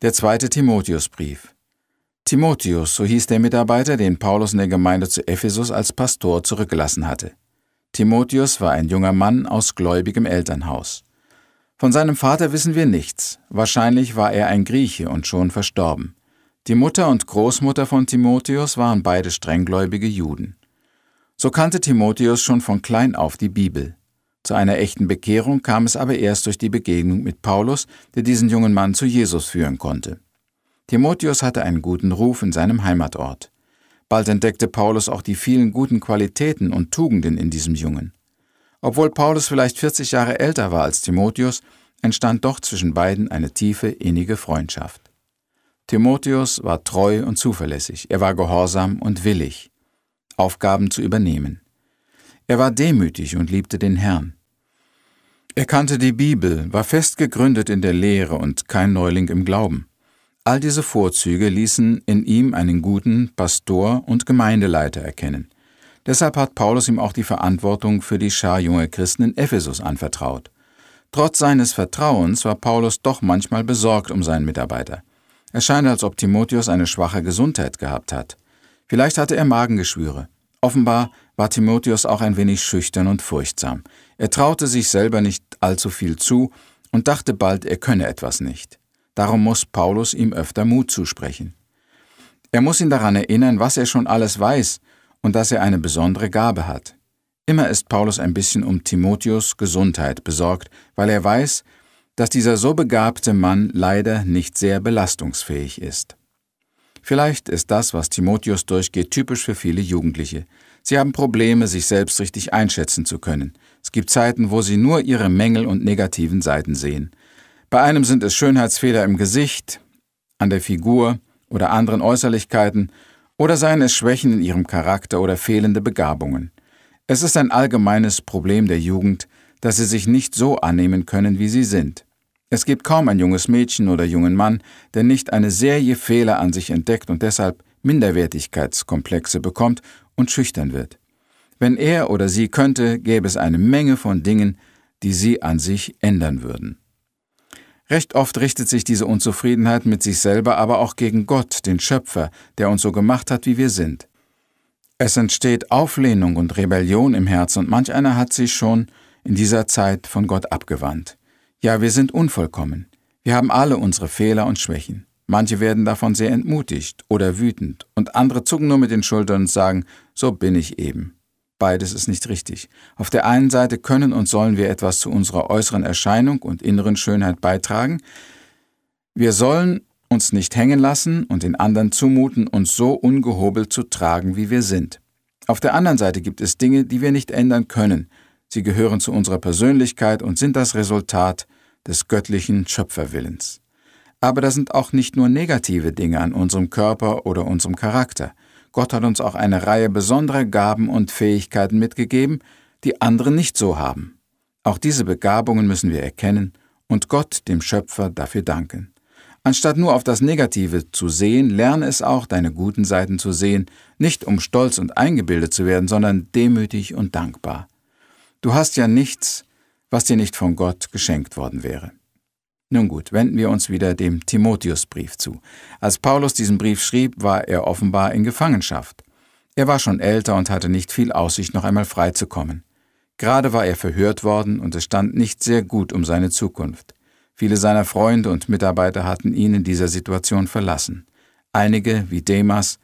Der zweite Timotheusbrief. Timotheus, so hieß der Mitarbeiter, den Paulus in der Gemeinde zu Ephesus als Pastor zurückgelassen hatte. Timotheus war ein junger Mann aus gläubigem Elternhaus. Von seinem Vater wissen wir nichts. Wahrscheinlich war er ein Grieche und schon verstorben. Die Mutter und Großmutter von Timotheus waren beide strenggläubige Juden. So kannte Timotheus schon von klein auf die Bibel. Zu einer echten Bekehrung kam es aber erst durch die Begegnung mit Paulus, der diesen jungen Mann zu Jesus führen konnte. Timotheus hatte einen guten Ruf in seinem Heimatort. Bald entdeckte Paulus auch die vielen guten Qualitäten und Tugenden in diesem Jungen. Obwohl Paulus vielleicht 40 Jahre älter war als Timotheus, entstand doch zwischen beiden eine tiefe, innige Freundschaft. Timotheus war treu und zuverlässig, er war gehorsam und willig, Aufgaben zu übernehmen. Er war demütig und liebte den Herrn. Er kannte die Bibel, war fest gegründet in der Lehre und kein Neuling im Glauben. All diese Vorzüge ließen in ihm einen guten Pastor und Gemeindeleiter erkennen. Deshalb hat Paulus ihm auch die Verantwortung für die Schar junger Christen in Ephesus anvertraut. Trotz seines Vertrauens war Paulus doch manchmal besorgt um seinen Mitarbeiter. Es scheint, als ob Timotheus eine schwache Gesundheit gehabt hat. Vielleicht hatte er Magengeschwüre. Offenbar war Timotheus auch ein wenig schüchtern und furchtsam. Er traute sich selber nicht allzu viel zu und dachte bald, er könne etwas nicht. Darum muss Paulus ihm öfter Mut zusprechen. Er muss ihn daran erinnern, was er schon alles weiß und dass er eine besondere Gabe hat. Immer ist Paulus ein bisschen um Timotheus Gesundheit besorgt, weil er weiß, dass dieser so begabte Mann leider nicht sehr belastungsfähig ist. Vielleicht ist das, was Timotheus durchgeht, typisch für viele Jugendliche. Sie haben Probleme, sich selbst richtig einschätzen zu können. Es gibt Zeiten, wo sie nur ihre Mängel und negativen Seiten sehen. Bei einem sind es Schönheitsfehler im Gesicht, an der Figur oder anderen Äußerlichkeiten, oder seien es Schwächen in ihrem Charakter oder fehlende Begabungen. Es ist ein allgemeines Problem der Jugend, dass sie sich nicht so annehmen können, wie sie sind. Es gibt kaum ein junges Mädchen oder jungen Mann, der nicht eine Serie Fehler an sich entdeckt und deshalb Minderwertigkeitskomplexe bekommt und schüchtern wird. Wenn er oder sie könnte, gäbe es eine Menge von Dingen, die sie an sich ändern würden. Recht oft richtet sich diese Unzufriedenheit mit sich selber aber auch gegen Gott, den Schöpfer, der uns so gemacht hat, wie wir sind. Es entsteht Auflehnung und Rebellion im Herzen und manch einer hat sich schon in dieser Zeit von Gott abgewandt. Ja, wir sind unvollkommen. Wir haben alle unsere Fehler und Schwächen. Manche werden davon sehr entmutigt oder wütend und andere zucken nur mit den Schultern und sagen, so bin ich eben. Beides ist nicht richtig. Auf der einen Seite können und sollen wir etwas zu unserer äußeren Erscheinung und inneren Schönheit beitragen. Wir sollen uns nicht hängen lassen und den anderen zumuten, uns so ungehobelt zu tragen, wie wir sind. Auf der anderen Seite gibt es Dinge, die wir nicht ändern können. Sie gehören zu unserer Persönlichkeit und sind das Resultat des göttlichen Schöpferwillens. Aber da sind auch nicht nur negative Dinge an unserem Körper oder unserem Charakter. Gott hat uns auch eine Reihe besonderer Gaben und Fähigkeiten mitgegeben, die andere nicht so haben. Auch diese Begabungen müssen wir erkennen und Gott, dem Schöpfer, dafür danken. Anstatt nur auf das Negative zu sehen, lerne es auch, deine guten Seiten zu sehen, nicht um stolz und eingebildet zu werden, sondern demütig und dankbar. Du hast ja nichts, was dir nicht von Gott geschenkt worden wäre. Nun gut, wenden wir uns wieder dem Timotheusbrief zu. Als Paulus diesen Brief schrieb, war er offenbar in Gefangenschaft. Er war schon älter und hatte nicht viel Aussicht, noch einmal freizukommen. Gerade war er verhört worden und es stand nicht sehr gut um seine Zukunft. Viele seiner Freunde und Mitarbeiter hatten ihn in dieser Situation verlassen. Einige, wie Demas,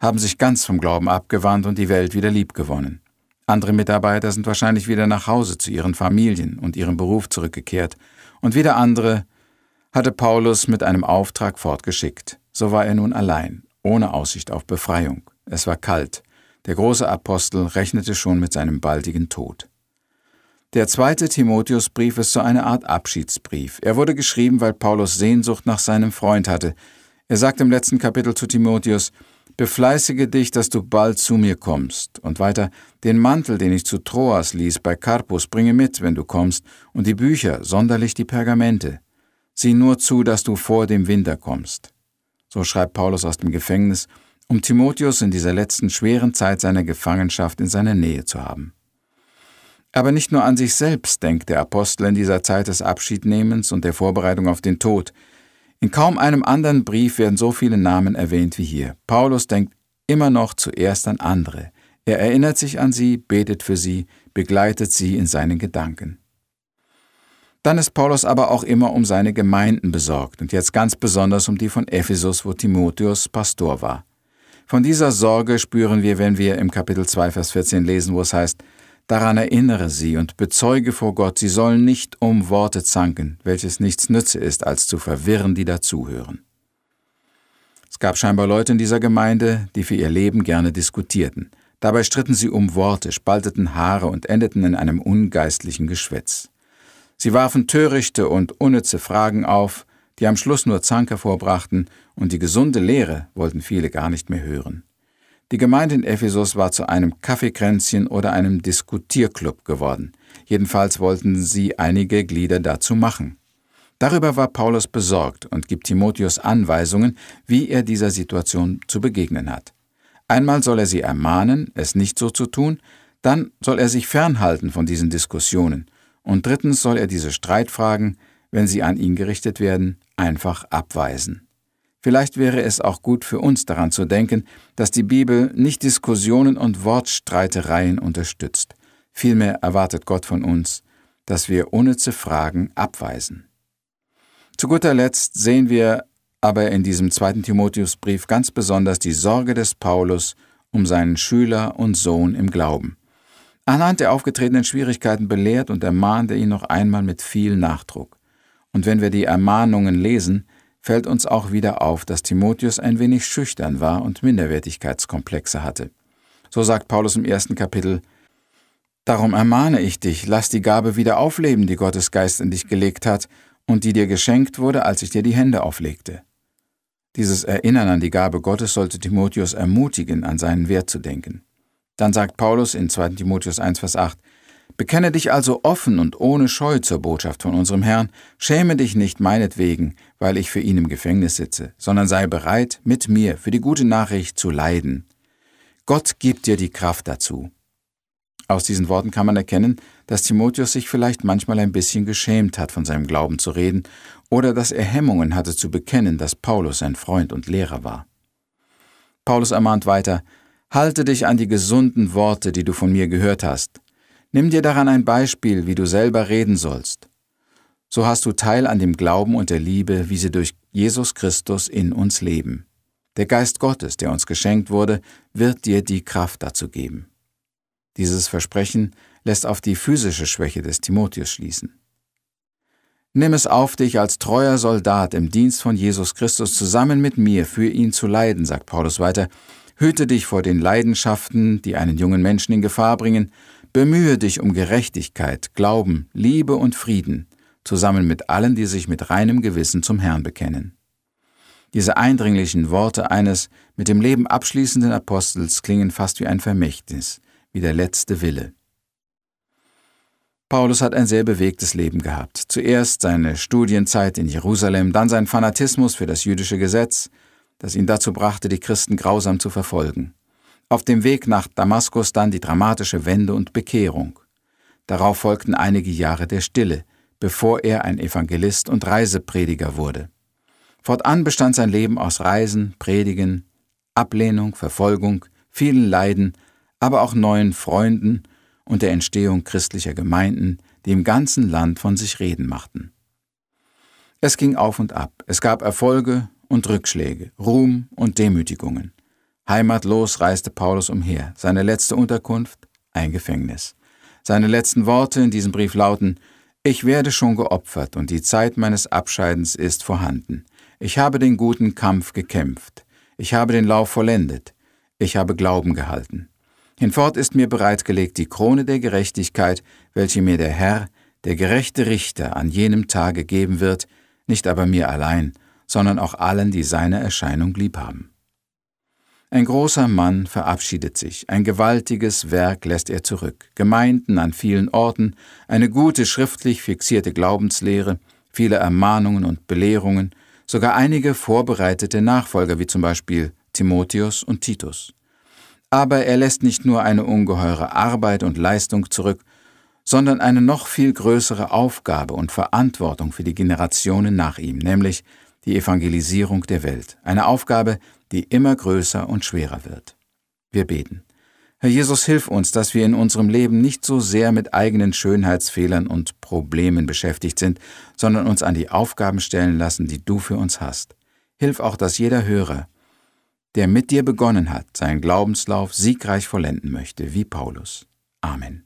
haben sich ganz vom Glauben abgewandt und die Welt wieder liebgewonnen. Andere Mitarbeiter sind wahrscheinlich wieder nach Hause zu ihren Familien und ihrem Beruf zurückgekehrt und wieder andere hatte Paulus mit einem Auftrag fortgeschickt. So war er nun allein, ohne Aussicht auf Befreiung. Es war kalt. Der große Apostel rechnete schon mit seinem baldigen Tod. Der zweite Timotheusbrief ist so eine Art Abschiedsbrief. Er wurde geschrieben, weil Paulus Sehnsucht nach seinem Freund hatte. Er sagt im letzten Kapitel zu Timotheus, Befleißige dich, dass du bald zu mir kommst. Und weiter, den Mantel, den ich zu Troas ließ bei Carpus, bringe mit, wenn du kommst, und die Bücher, sonderlich die Pergamente. Sieh nur zu, dass du vor dem Winter kommst. So schreibt Paulus aus dem Gefängnis, um Timotheus in dieser letzten schweren Zeit seiner Gefangenschaft in seiner Nähe zu haben. Aber nicht nur an sich selbst denkt der Apostel in dieser Zeit des Abschiednehmens und der Vorbereitung auf den Tod, In kaum einem anderen Brief werden so viele Namen erwähnt wie hier. Paulus denkt immer noch zuerst an andere. Er erinnert sich an sie, betet für sie, begleitet sie in seinen Gedanken. Dann ist Paulus aber auch immer um seine Gemeinden besorgt und jetzt ganz besonders um die von Ephesus, wo Timotheus Pastor war. Von dieser Sorge spüren wir, wenn wir im Kapitel 2, Vers 14 lesen, wo es heißt, Daran erinnere sie und bezeuge vor Gott, sie sollen nicht um Worte zanken, welches nichts nütze ist, als zu verwirren, die dazuhören. Es gab scheinbar Leute in dieser Gemeinde, die für ihr Leben gerne diskutierten. Dabei stritten sie um Worte, spalteten Haare und endeten in einem ungeistlichen Geschwätz. Sie warfen törichte und unnütze Fragen auf, die am Schluss nur Zank hervorbrachten, und die gesunde Lehre wollten viele gar nicht mehr hören. Die Gemeinde in Ephesus war zu einem Kaffeekränzchen oder einem Diskutierclub geworden. Jedenfalls wollten sie einige Glieder dazu machen. Darüber war Paulus besorgt und gibt Timotheus Anweisungen, wie er dieser Situation zu begegnen hat. Einmal soll er sie ermahnen, es nicht so zu tun, dann soll er sich fernhalten von diesen Diskussionen, und drittens soll er diese Streitfragen, wenn sie an ihn gerichtet werden, einfach abweisen. Vielleicht wäre es auch gut für uns daran zu denken, dass die Bibel nicht Diskussionen und Wortstreitereien unterstützt. Vielmehr erwartet Gott von uns, dass wir unnütze Fragen abweisen. Zu guter Letzt sehen wir aber in diesem zweiten Timotheusbrief ganz besonders die Sorge des Paulus um seinen Schüler und Sohn im Glauben. Anhand der aufgetretenen Schwierigkeiten belehrt und ermahnt er ihn noch einmal mit viel Nachdruck. Und wenn wir die Ermahnungen lesen, fällt uns auch wieder auf, dass Timotheus ein wenig schüchtern war und Minderwertigkeitskomplexe hatte. So sagt Paulus im ersten Kapitel, Darum ermahne ich dich, lass die Gabe wieder aufleben, die Gottes Geist in dich gelegt hat und die dir geschenkt wurde, als ich dir die Hände auflegte. Dieses Erinnern an die Gabe Gottes sollte Timotheus ermutigen, an seinen Wert zu denken. Dann sagt Paulus in 2 Timotheus 1, Vers 8, Bekenne dich also offen und ohne Scheu zur Botschaft von unserem Herrn, schäme dich nicht meinetwegen, weil ich für ihn im Gefängnis sitze, sondern sei bereit, mit mir für die gute Nachricht zu leiden. Gott gibt dir die Kraft dazu. Aus diesen Worten kann man erkennen, dass Timotheus sich vielleicht manchmal ein bisschen geschämt hat, von seinem Glauben zu reden, oder dass er Hemmungen hatte zu bekennen, dass Paulus sein Freund und Lehrer war. Paulus ermahnt weiter, Halte dich an die gesunden Worte, die du von mir gehört hast, Nimm dir daran ein Beispiel, wie du selber reden sollst. So hast du Teil an dem Glauben und der Liebe, wie sie durch Jesus Christus in uns leben. Der Geist Gottes, der uns geschenkt wurde, wird dir die Kraft dazu geben. Dieses Versprechen lässt auf die physische Schwäche des Timotheus schließen. Nimm es auf dich als treuer Soldat im Dienst von Jesus Christus zusammen mit mir für ihn zu leiden, sagt Paulus weiter. Hüte dich vor den Leidenschaften, die einen jungen Menschen in Gefahr bringen, Bemühe dich um Gerechtigkeit, Glauben, Liebe und Frieden, zusammen mit allen, die sich mit reinem Gewissen zum Herrn bekennen. Diese eindringlichen Worte eines mit dem Leben abschließenden Apostels klingen fast wie ein Vermächtnis, wie der letzte Wille. Paulus hat ein sehr bewegtes Leben gehabt. Zuerst seine Studienzeit in Jerusalem, dann sein Fanatismus für das jüdische Gesetz, das ihn dazu brachte, die Christen grausam zu verfolgen. Auf dem Weg nach Damaskus dann die dramatische Wende und Bekehrung. Darauf folgten einige Jahre der Stille, bevor er ein Evangelist und Reiseprediger wurde. Fortan bestand sein Leben aus Reisen, Predigen, Ablehnung, Verfolgung, vielen Leiden, aber auch neuen Freunden und der Entstehung christlicher Gemeinden, die im ganzen Land von sich reden machten. Es ging auf und ab, es gab Erfolge und Rückschläge, Ruhm und Demütigungen. Heimatlos reiste Paulus umher. Seine letzte Unterkunft ein Gefängnis. Seine letzten Worte in diesem Brief lauten Ich werde schon geopfert und die Zeit meines Abscheidens ist vorhanden. Ich habe den guten Kampf gekämpft. Ich habe den Lauf vollendet. Ich habe Glauben gehalten. Hinfort ist mir bereitgelegt die Krone der Gerechtigkeit, welche mir der Herr, der gerechte Richter, an jenem Tage geben wird, nicht aber mir allein, sondern auch allen, die seine Erscheinung lieb haben. Ein großer Mann verabschiedet sich, ein gewaltiges Werk lässt er zurück, Gemeinden an vielen Orten, eine gute schriftlich fixierte Glaubenslehre, viele Ermahnungen und Belehrungen, sogar einige vorbereitete Nachfolger wie zum Beispiel Timotheus und Titus. Aber er lässt nicht nur eine ungeheure Arbeit und Leistung zurück, sondern eine noch viel größere Aufgabe und Verantwortung für die Generationen nach ihm, nämlich die Evangelisierung der Welt, eine Aufgabe, die immer größer und schwerer wird. Wir beten. Herr Jesus, hilf uns, dass wir in unserem Leben nicht so sehr mit eigenen Schönheitsfehlern und Problemen beschäftigt sind, sondern uns an die Aufgaben stellen lassen, die du für uns hast. Hilf auch, dass jeder Hörer, der mit dir begonnen hat, seinen Glaubenslauf siegreich vollenden möchte, wie Paulus. Amen.